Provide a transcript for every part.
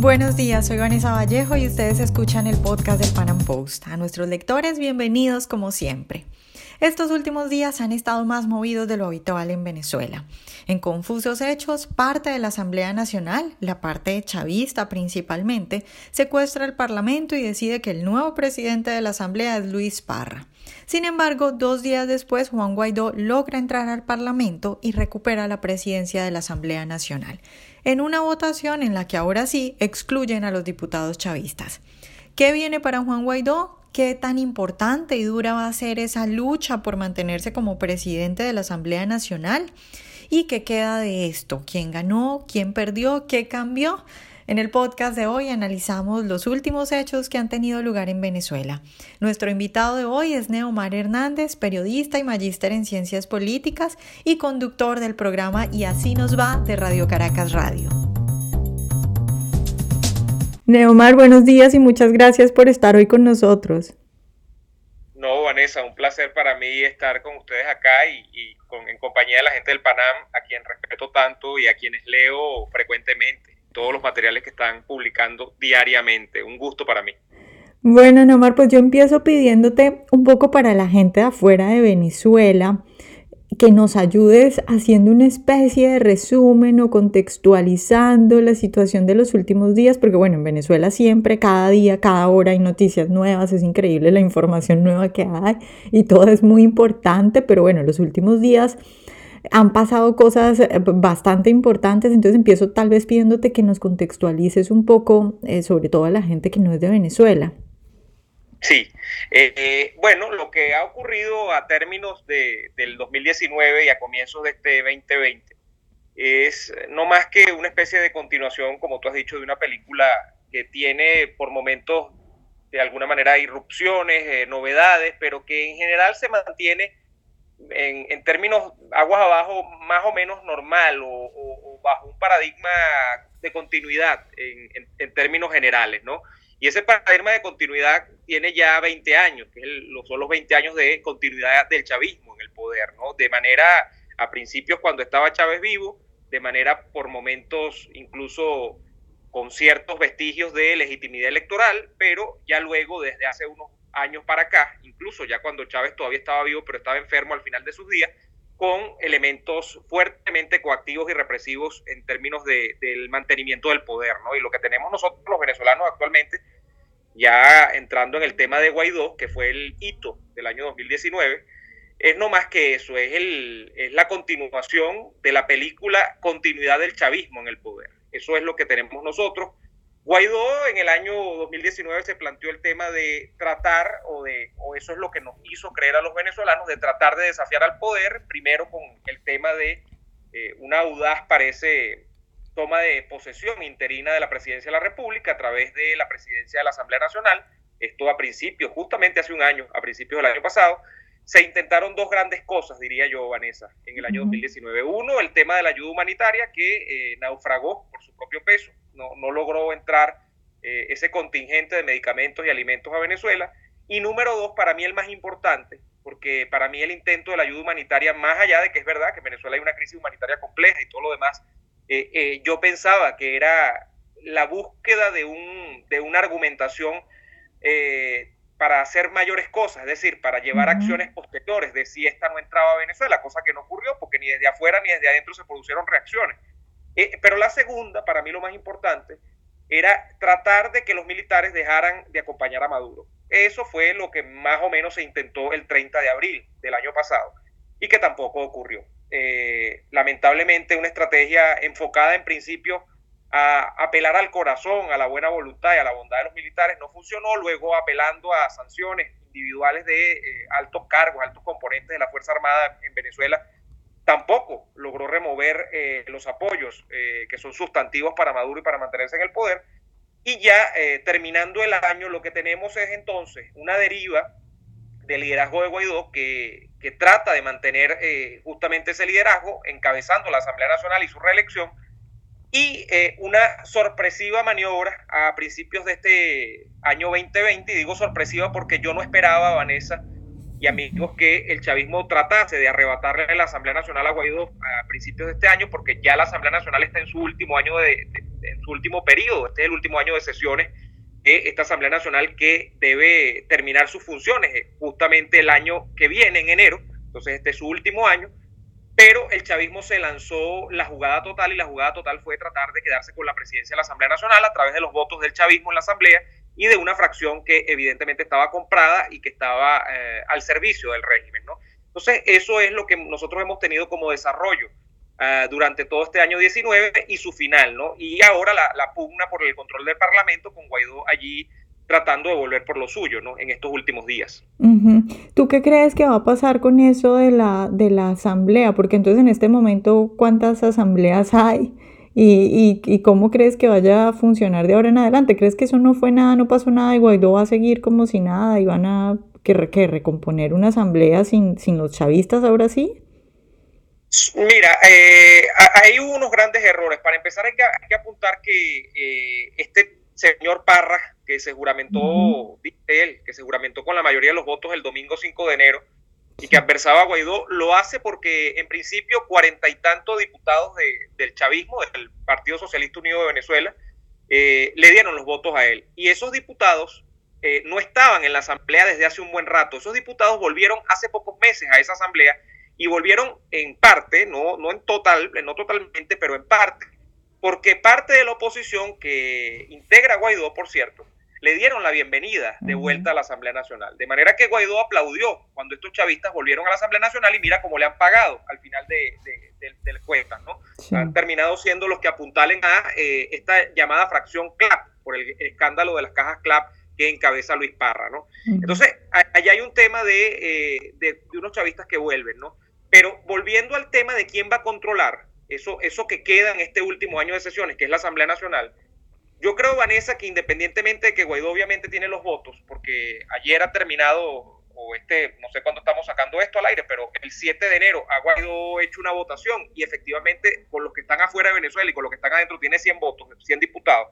Buenos días, soy Vanessa Vallejo y ustedes escuchan el podcast del Pan Am Post. A nuestros lectores, bienvenidos como siempre. Estos últimos días han estado más movidos de lo habitual en Venezuela. En confusos hechos, parte de la Asamblea Nacional, la parte chavista principalmente, secuestra el Parlamento y decide que el nuevo presidente de la Asamblea es Luis Parra. Sin embargo, dos días después, Juan Guaidó logra entrar al Parlamento y recupera la presidencia de la Asamblea Nacional, en una votación en la que ahora sí excluyen a los diputados chavistas. ¿Qué viene para Juan Guaidó? qué tan importante y dura va a ser esa lucha por mantenerse como presidente de la Asamblea Nacional y qué queda de esto, quién ganó, quién perdió, qué cambió. En el podcast de hoy analizamos los últimos hechos que han tenido lugar en Venezuela. Nuestro invitado de hoy es Neomar Hernández, periodista y magíster en ciencias políticas y conductor del programa Y así nos va de Radio Caracas Radio. Neomar, buenos días y muchas gracias por estar hoy con nosotros. No, Vanessa, un placer para mí estar con ustedes acá y, en compañía de la gente del Panam, a quien respeto tanto y a quienes leo frecuentemente todos los materiales que están publicando diariamente. Un gusto para mí. Bueno, Neomar, pues yo empiezo pidiéndote un poco para la gente de afuera de Venezuela que nos ayudes haciendo una especie de resumen o contextualizando la situación de los últimos días, porque bueno, en Venezuela siempre, cada día, cada hora hay noticias nuevas, es increíble la información nueva que hay y todo es muy importante, pero bueno, los últimos días han pasado cosas eh, bastante importantes, entonces empiezo tal vez pidiéndote que nos contextualices un poco, eh, sobre todo a la gente que no es de Venezuela. Sí, eh, bueno, lo que ha ocurrido a términos de, del 2019 y a comienzos de este 2020 es no más que una especie de continuación, como tú has dicho, de una película que tiene por momentos de alguna manera irrupciones, novedades, pero que en general se mantiene en, en, términos aguas abajo más o menos normal o, bajo un paradigma de continuidad en, en términos generales, ¿no? Y ese paradigma de continuidad tiene ya 20 años, que son los 20 años de continuidad del chavismo en el poder, ¿no? De manera, a principios cuando estaba Chávez vivo, de manera por momentos incluso con ciertos vestigios de legitimidad electoral, pero ya luego, desde hace unos años para acá, incluso ya cuando Chávez todavía estaba vivo, pero estaba enfermo al final de sus días, con elementos fuertemente coactivos y represivos en términos de, del mantenimiento del poder, ¿no? Y lo que tenemos nosotros los venezolanos actualmente, ya entrando en el tema de Guaidó, que fue el hito del año 2019, es no más que eso, es, el, es la continuación de la película Continuidad del chavismo en el poder. Eso es lo que tenemos nosotros Guaidó en el año 2019 se planteó el tema de tratar, o, de, o eso es lo que nos hizo creer a los venezolanos, de tratar de desafiar al poder, primero con el tema de eh, una audaz, parece, toma de posesión interina de la presidencia de la República a través de la presidencia de la Asamblea Nacional, esto a principios, justamente hace un año, a principios del año pasado, se intentaron dos grandes cosas, diría yo, Vanessa, en el año 2019. Uno, el tema de la ayuda humanitaria que eh, naufragó por su propio peso, no, no logró entrar eh, ese contingente de medicamentos y alimentos a Venezuela. Y número dos, para mí el más importante, porque para mí el intento de la ayuda humanitaria, más allá de que es verdad que en Venezuela hay una crisis humanitaria compleja y todo lo demás, eh, yo pensaba que era la búsqueda de, un, de una argumentación para hacer mayores cosas, es decir, para llevar acciones posteriores de si esta no entraba a Venezuela, cosa que no ocurrió porque ni desde afuera ni desde adentro se produjeron reacciones. Eh, pero la segunda, para mí lo más importante, era tratar de que los militares dejaran de acompañar a Maduro. Eso fue lo que más o menos se intentó el 30 de abril del año pasado y que tampoco ocurrió. Eh, lamentablemente una estrategia enfocada en principio a apelar al corazón, a la buena voluntad y a la bondad de los militares no funcionó, luego apelando a sanciones individuales de eh, altos cargos, altos componentes de la Fuerza Armada en Venezuela, tampoco logró remover eh, los apoyos eh, que son sustantivos para Maduro y para mantenerse en el poder. Y ya terminando el año, lo que tenemos es entonces una deriva del liderazgo de Guaidó que, que trata de mantener justamente ese liderazgo, encabezando la Asamblea Nacional y su reelección, y eh, una sorpresiva maniobra a principios de este año 2020, y digo sorpresiva porque yo no esperaba, Vanessa, y amigos que el chavismo tratase de arrebatarle la Asamblea Nacional a Guaidó a principios de este año, porque ya la Asamblea Nacional está en su último año de, en su último periodo, este es el último año de sesiones de esta Asamblea Nacional que debe terminar sus funciones eh, justamente el año que viene, en enero, entonces este es su último año, pero el chavismo se lanzó la jugada total y la jugada total fue tratar de quedarse con la presidencia de la Asamblea Nacional a través de los votos del chavismo en la Asamblea y de una fracción que evidentemente estaba comprada y que estaba eh, al servicio del régimen. ¿no? Entonces, eso es lo que nosotros hemos tenido como desarrollo uh, durante todo este año 19 y su final, ¿no? Y ahora la, pugna por el control del Parlamento con Guaidó allí tratando de volver por lo suyo, ¿no? En estos últimos días. ¿Tú qué crees que va a pasar con eso de la, de la asamblea? Porque entonces en este momento, ¿cuántas asambleas hay? ¿Y, y, y cómo crees que vaya a funcionar de ahora en adelante? ¿Crees que eso no fue nada, no pasó nada y Guaidó va a seguir como si nada y van a que, que recomponer una asamblea sin, sin los chavistas ahora sí? Mira, eh, hay unos grandes errores. Para empezar, hay que, hay que apuntar que eh, este señor Parra, que se juramentó, él, que se juramentó con la mayoría de los votos el domingo 5 de enero y que adversaba a Guaidó, lo hace porque en principio cuarenta y tantos diputados de, del chavismo, del Partido Socialista Unido de Venezuela, eh, le dieron los votos a él. Y esos diputados eh, no estaban en la asamblea desde hace un buen rato. Esos diputados volvieron hace pocos meses a esa asamblea y volvieron en parte, no, no en total, no totalmente, pero en parte, porque parte de la oposición que integra a Guaidó, por cierto, le dieron la bienvenida de vuelta a la Asamblea Nacional. De manera que Guaidó aplaudió cuando estos chavistas volvieron a la Asamblea Nacional y mira cómo le han pagado al final de, de, de, de cuentas, ¿no? Sí. Han terminado siendo los que apuntalen a eh, esta llamada fracción CLAP, por el escándalo de las cajas CLAP que encabeza Luis Parra, ¿no? Entonces, allá hay un tema de, eh, de, unos chavistas que vuelven, ¿no? Pero volviendo al tema de quién va a controlar eso, eso que queda en este último año de sesiones, que es la Asamblea Nacional, yo creo, Vanessa, que independientemente de que Guaidó obviamente tiene los votos, porque ayer ha terminado, o este, no sé cuándo estamos sacando esto al aire, pero el 7 de enero ha Guaidó hecho una votación y efectivamente con los que están afuera de Venezuela y con los que están adentro tiene 100 votos, 100 diputados.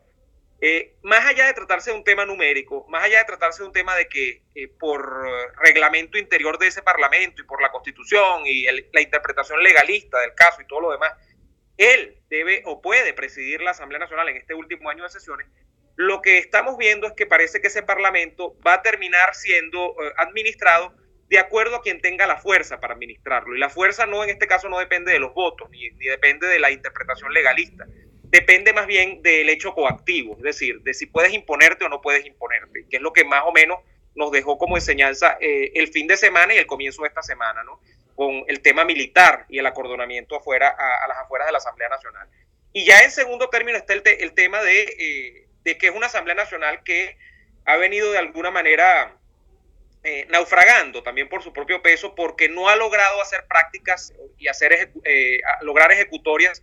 Eh, más allá de tratarse de un tema numérico, más allá de tratarse de un tema de que eh, por reglamento interior de ese Parlamento y por la Constitución y el, la interpretación legalista del caso y todo lo demás, él debe o puede presidir la Asamblea Nacional en este último año de sesiones, lo que estamos viendo es que parece que ese Parlamento va a terminar siendo eh, administrado de acuerdo a quien tenga la fuerza para administrarlo. Y la fuerza no en este caso no depende de los votos, ni, depende de la interpretación legalista, depende más bien del hecho coactivo, es decir, de si puedes imponerte o no puedes imponerte, que es lo que más o menos nos dejó como enseñanza eh, el fin de semana y el comienzo de esta semana, ¿no? Con el tema militar y el acordonamiento afuera, a, las afueras de la Asamblea Nacional. Y ya en segundo término está el, te, el tema de, eh, de, que es una Asamblea Nacional que ha venido de alguna manera eh, naufragando también por su propio peso porque no ha logrado hacer prácticas y hacer ejecu eh, lograr ejecutorias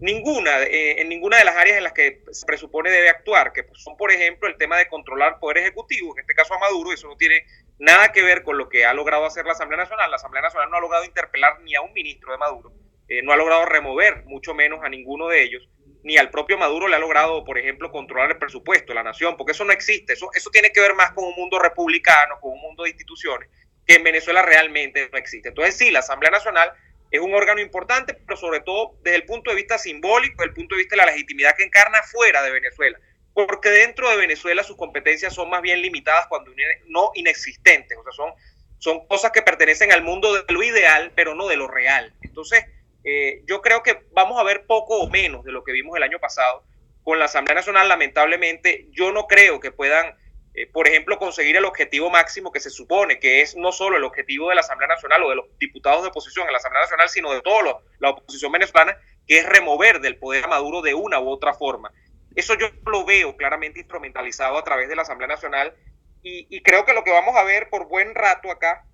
ninguna en ninguna de las áreas en las que se presupone debe actuar, que son por ejemplo el tema de controlar poder ejecutivo, en este caso a Maduro, eso no tiene nada que ver con lo que ha logrado hacer la Asamblea Nacional. La Asamblea Nacional no ha logrado interpelar ni a un ministro de Maduro, eh, no ha logrado remover, mucho menos a ninguno de ellos, ni al propio Maduro le ha logrado, por ejemplo, controlar el presupuesto, la nación, porque eso no existe. Eso, eso tiene que ver más con un mundo republicano, con un mundo de instituciones, que en Venezuela realmente no existe. Entonces, sí, la Asamblea Nacional es un órgano importante, pero sobre todo desde el punto de vista simbólico, desde el punto de vista de la legitimidad que encarna fuera de Venezuela porque dentro de Venezuela sus competencias son más bien limitadas cuando no inexistentes, o sea, son, son cosas que pertenecen al mundo de lo ideal, pero no de lo real. Entonces, eh, yo creo que vamos a ver poco o menos de lo que vimos el año pasado con la Asamblea Nacional, lamentablemente, yo no creo que puedan, eh, por ejemplo, conseguir el objetivo máximo que se supone, que es no solo el objetivo de la Asamblea Nacional o de los diputados de oposición en la Asamblea Nacional, sino de toda la oposición venezolana, que es remover del poder a Maduro de una u otra forma. Eso yo lo veo claramente instrumentalizado a través de la Asamblea Nacional y, y, creo que lo que vamos a ver por buen rato acá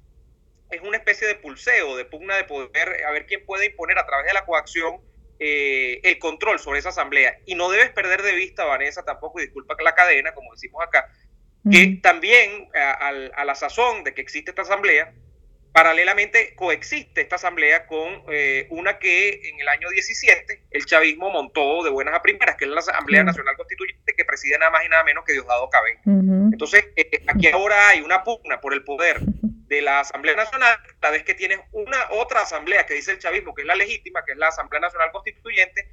es una especie de pulseo, de pugna de poder, a ver quién puede imponer a través de la coacción eh, el control sobre esa asamblea. Y no debes perder de vista, Vanessa, tampoco, y disculpa la cadena, como decimos acá, que también a, a, a la sazón de que existe esta asamblea, Paralelamente coexiste esta asamblea con eh, una que en el año 17 el chavismo montó de buenas a primeras, que es la Asamblea uh -huh. Nacional Constituyente, que preside nada más y nada menos que Diosdado Cabello. Uh -huh. Entonces, eh, aquí ahora hay una pugna por el poder de la Asamblea Nacional, la vez que tienes una otra asamblea que dice el chavismo, que es la legítima, que es la Asamblea Nacional Constituyente,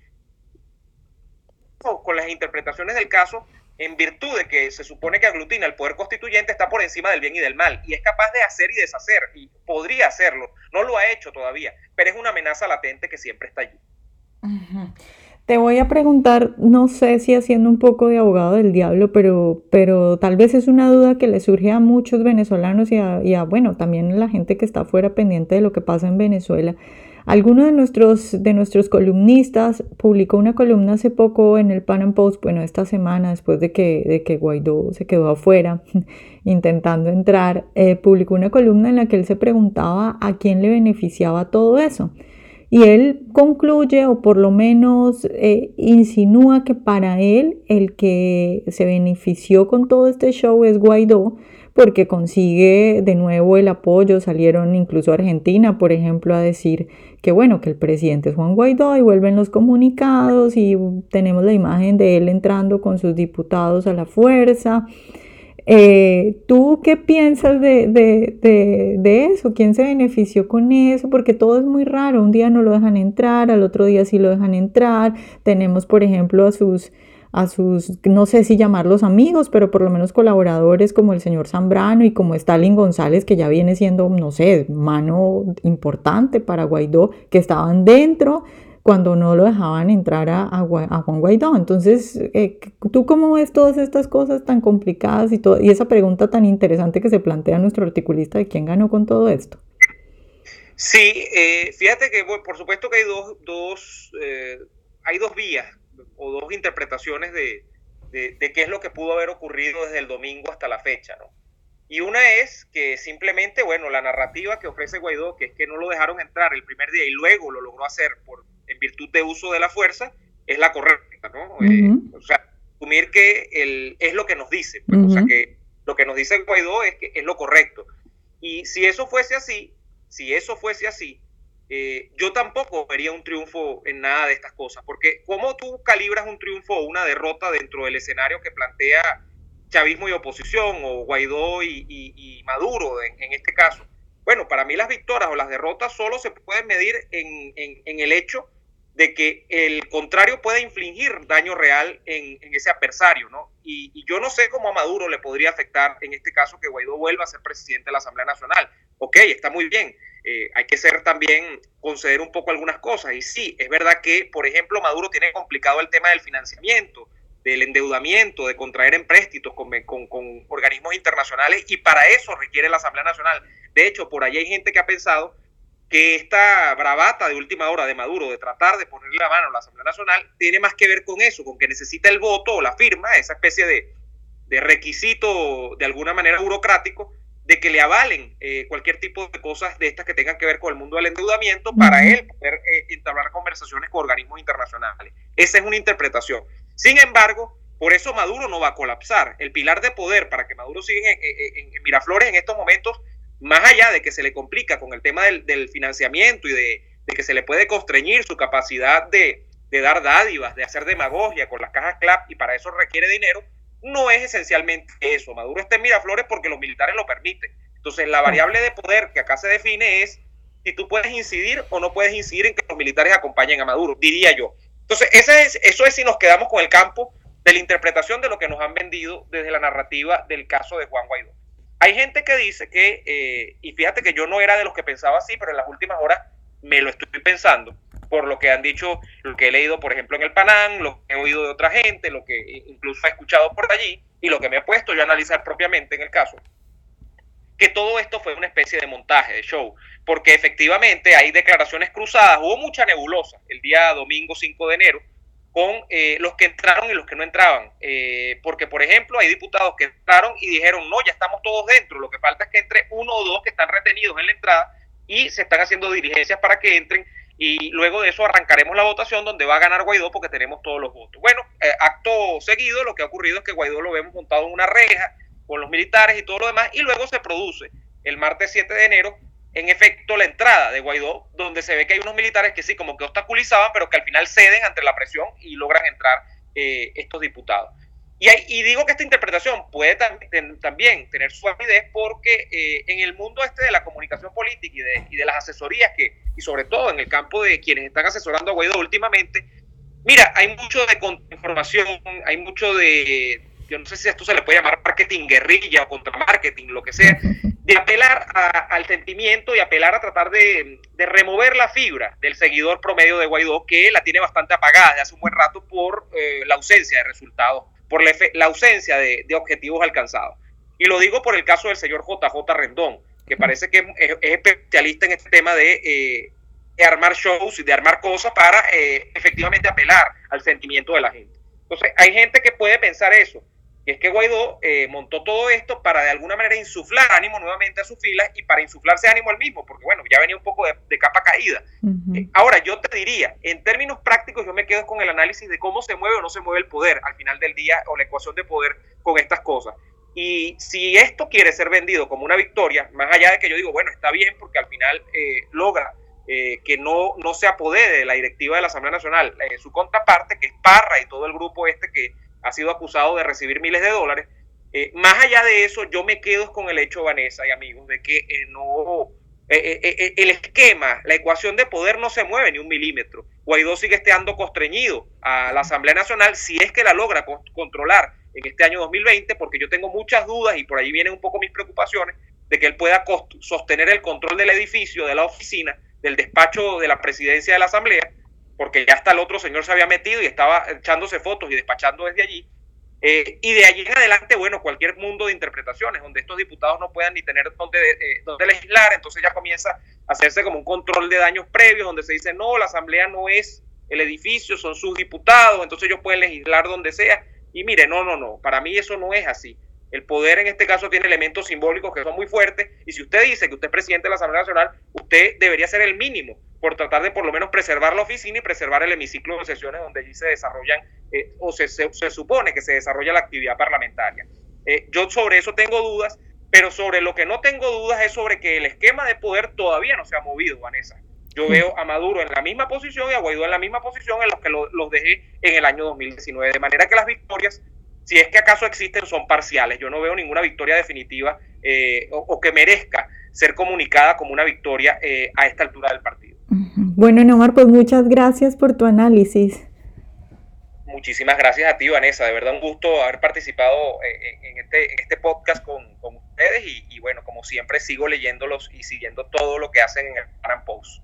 con las interpretaciones del caso, en virtud de que se supone que aglutina el poder constituyente, está por encima del bien y del mal y es capaz de hacer y deshacer y podría hacerlo. No lo ha hecho todavía, pero es una amenaza latente que siempre está allí. Te voy a preguntar, no sé si haciendo un poco de abogado del diablo, pero, pero tal vez es una duda que le surge a muchos venezolanos y a, bueno, también la gente que está afuera pendiente de lo que pasa en Venezuela. Alguno de nuestros, de nuestros columnistas publicó una columna hace poco en el Pan Am Post, bueno, esta semana, después de que, de que Guaidó se quedó afuera intentando entrar, eh, publicó una columna en la que él se preguntaba a quién le beneficiaba todo eso. Y él concluye, o por lo menos eh, insinúa que para él el que se benefició con todo este show es Guaidó, porque consigue de nuevo el apoyo. Salieron incluso a Argentina, por ejemplo, a decir que bueno, que el presidente es Juan Guaidó y vuelven los comunicados y tenemos la imagen de él entrando con sus diputados a la fuerza. Eh, ¿Tú qué piensas de, de, de, eso? ¿Quién se benefició con eso? Porque todo es muy raro. Un día no lo dejan entrar, al otro día sí lo dejan entrar. Tenemos, por ejemplo, a sus a sus, no sé si llamarlos amigos, pero por lo menos colaboradores como el señor Zambrano y como Stalin González, que ya viene siendo, no sé, mano importante para Guaidó, que estaban dentro cuando no lo dejaban entrar a, a, Juan Guaidó. Entonces, eh, ¿tú cómo ves todas estas cosas tan complicadas y, todo, y esa pregunta tan interesante que se plantea nuestro articulista de quién ganó con todo esto? Sí, eh, fíjate que por supuesto que hay dos, dos eh, hay dos vías o dos interpretaciones de, qué es lo que pudo haber ocurrido desde el domingo hasta la fecha, ¿no? Y una es que simplemente, bueno, la narrativa que ofrece Guaidó, que es que no lo dejaron entrar el primer día y luego lo logró hacer por, en virtud de uso de la fuerza, es la correcta, ¿no? Eh, o sea, asumir que el, es lo que nos dice, pues, o sea, que lo que nos dice Guaidó es que es lo correcto. Y si eso fuese así, si eso fuese así, eh, yo tampoco vería un triunfo en nada de estas cosas, porque ¿cómo tú calibras un triunfo o una derrota dentro del escenario que plantea chavismo y oposición, o Guaidó y, Maduro en, este caso? Bueno, para mí las victorias o las derrotas solo se pueden medir en, el hecho de que el contrario puede infligir daño real en, ese adversario, ¿no? Y, y, yo no sé cómo a Maduro le podría afectar en este caso que Guaidó vuelva a ser presidente de la Asamblea Nacional. Ok, está muy bien, eh, hay que ser también, conceder un poco algunas cosas. Y sí, es verdad que, por ejemplo, Maduro tiene complicado el tema del financiamiento, del endeudamiento, de contraer empréstitos con, con, organismos internacionales y para eso requiere la Asamblea Nacional. De hecho, por ahí hay gente que ha pensado que esta bravata de última hora de Maduro de tratar de ponerle la mano a la Asamblea Nacional tiene más que ver con eso, con que necesita el voto o la firma, esa especie de, de requisito de alguna manera burocrático de que le avalen eh, cualquier tipo de cosas de estas que tengan que ver con el mundo del endeudamiento para él poder eh, entablar conversaciones con organismos internacionales. Esa es una interpretación. Sin embargo, por eso Maduro no va a colapsar. El pilar de poder para que Maduro siga en, Miraflores en estos momentos, más allá de que se le complica con el tema del, financiamiento y de, que se le puede constreñir su capacidad de, dar dádivas, de hacer demagogia con las cajas CLAP y para eso requiere dinero, no es esencialmente eso. Maduro está en Miraflores porque los militares lo permiten. Entonces, la variable de poder que acá se define es si tú puedes incidir o no puedes incidir en que los militares acompañen a Maduro, diría yo. Entonces, ese es, eso es si nos quedamos con el campo de la interpretación de lo que nos han vendido desde la narrativa del caso de Juan Guaidó. Hay gente que dice que, eh, y fíjate que yo no era de los que pensaba así, pero en las últimas horas me lo estoy pensando, por lo que han dicho, lo que he leído, por ejemplo, en el Panam, lo que he oído de otra gente, lo que incluso he escuchado por allí y lo que me he puesto yo a analizar propiamente en el caso, que todo esto fue una especie de montaje, de show, porque efectivamente hay declaraciones cruzadas, hubo mucha nebulosa el día domingo 5 de enero con eh, los que entraron y los que no entraban, eh, porque por ejemplo hay diputados que entraron y dijeron, no, ya estamos todos dentro, lo que falta es que entre uno o dos que están retenidos en la entrada y se están haciendo diligencias para que entren y luego de eso arrancaremos la votación donde va a ganar Guaidó porque tenemos todos los votos. Bueno, eh, acto seguido lo que ha ocurrido es que Guaidó lo vemos montado en una reja con los militares y todo lo demás y luego se produce el martes 7 de enero en efecto la entrada de Guaidó donde se ve que hay unos militares que sí como que obstaculizaban pero que al final ceden ante la presión y logran entrar eh, estos diputados. y, digo que esta interpretación puede también tener su validez porque eh, en el mundo este de la comunicación política y de, y de las asesorías que, y sobre todo en el campo de quienes están asesorando a Guaidó últimamente, mira, hay mucho de información, hay mucho de, yo no sé si esto se le puede llamar marketing guerrilla o contra marketing, lo que sea, de apelar al sentimiento y apelar a tratar de, remover la fibra del seguidor promedio de Guaidó, que la tiene bastante apagada desde hace un buen rato por eh, la ausencia de resultados, por la, ausencia de, objetivos alcanzados. Y lo digo por el caso del señor JJ Rendón, que parece que es, especialista en este tema de, eh, armar shows y de armar cosas para eh, efectivamente apelar al sentimiento de la gente. Entonces, hay gente que puede pensar eso, y es que Guaidó eh, montó todo esto para de alguna manera insuflar ánimo nuevamente a sus filas y para insuflarse ánimo al mismo, porque bueno, ya venía un poco de, capa caída. Eh, ahora, yo te diría, en términos prácticos, yo me quedo con el análisis de cómo se mueve o no se mueve el poder al final del día o la ecuación de poder con estas cosas. Y si esto quiere ser vendido como una victoria, más allá de que yo digo, bueno, está bien porque al final eh, logra que no, no se apodere de la directiva de la Asamblea Nacional su contraparte, que es Parra y todo el grupo este que ha sido acusado de recibir miles de dólares. Eh, más allá de eso, yo me quedo con el hecho, Vanessa y amigos, de que eh, no, eh, el esquema, la ecuación de poder no se mueve ni un milímetro. Guaidó sigue estando constreñido a la Asamblea Nacional si es que la logra controlar en este año 2020, porque yo tengo muchas dudas y por ahí vienen un poco mis preocupaciones de que él pueda sostener el control del edificio, de la oficina, del despacho de la presidencia de la Asamblea, porque ya hasta el otro señor se había metido y estaba echándose fotos y despachando desde allí. Eh, y de allí en adelante, bueno, cualquier mundo de interpretaciones donde estos diputados no puedan ni tener donde, eh, donde legislar, entonces ya comienza a hacerse como un control de daños previos, donde se dice, no, la asamblea no es el edificio, son sus diputados, entonces ellos pueden legislar donde sea. Y mire, no, no, no, para mí eso no es así. El poder en este caso tiene elementos simbólicos que son muy fuertes, y si usted dice que usted es presidente de la Asamblea Nacional, usted debería ser el mínimo por tratar de por lo menos preservar la oficina y preservar el hemiciclo de sesiones donde allí se desarrollan eh, o se, se, supone que se desarrolla la actividad parlamentaria. Eh, yo sobre eso tengo dudas, pero sobre lo que no tengo dudas es sobre que el esquema de poder todavía no se ha movido, Vanessa. Yo veo a Maduro en la misma posición y a Guaidó en la misma posición en los que los dejé en el año 2019. De manera que las victorias, si es que acaso existen, son parciales. Yo no veo ninguna victoria definitiva eh, o, que merezca ser comunicada como una victoria a esta altura del partido. Bueno, Neomar, pues muchas gracias por tu análisis. Muchísimas gracias a ti, Vanessa. De verdad, un gusto haber participado eh, en este, este podcast con, ustedes y, bueno, como siempre, sigo leyéndolos y siguiendo todo lo que hacen en el Panam Post.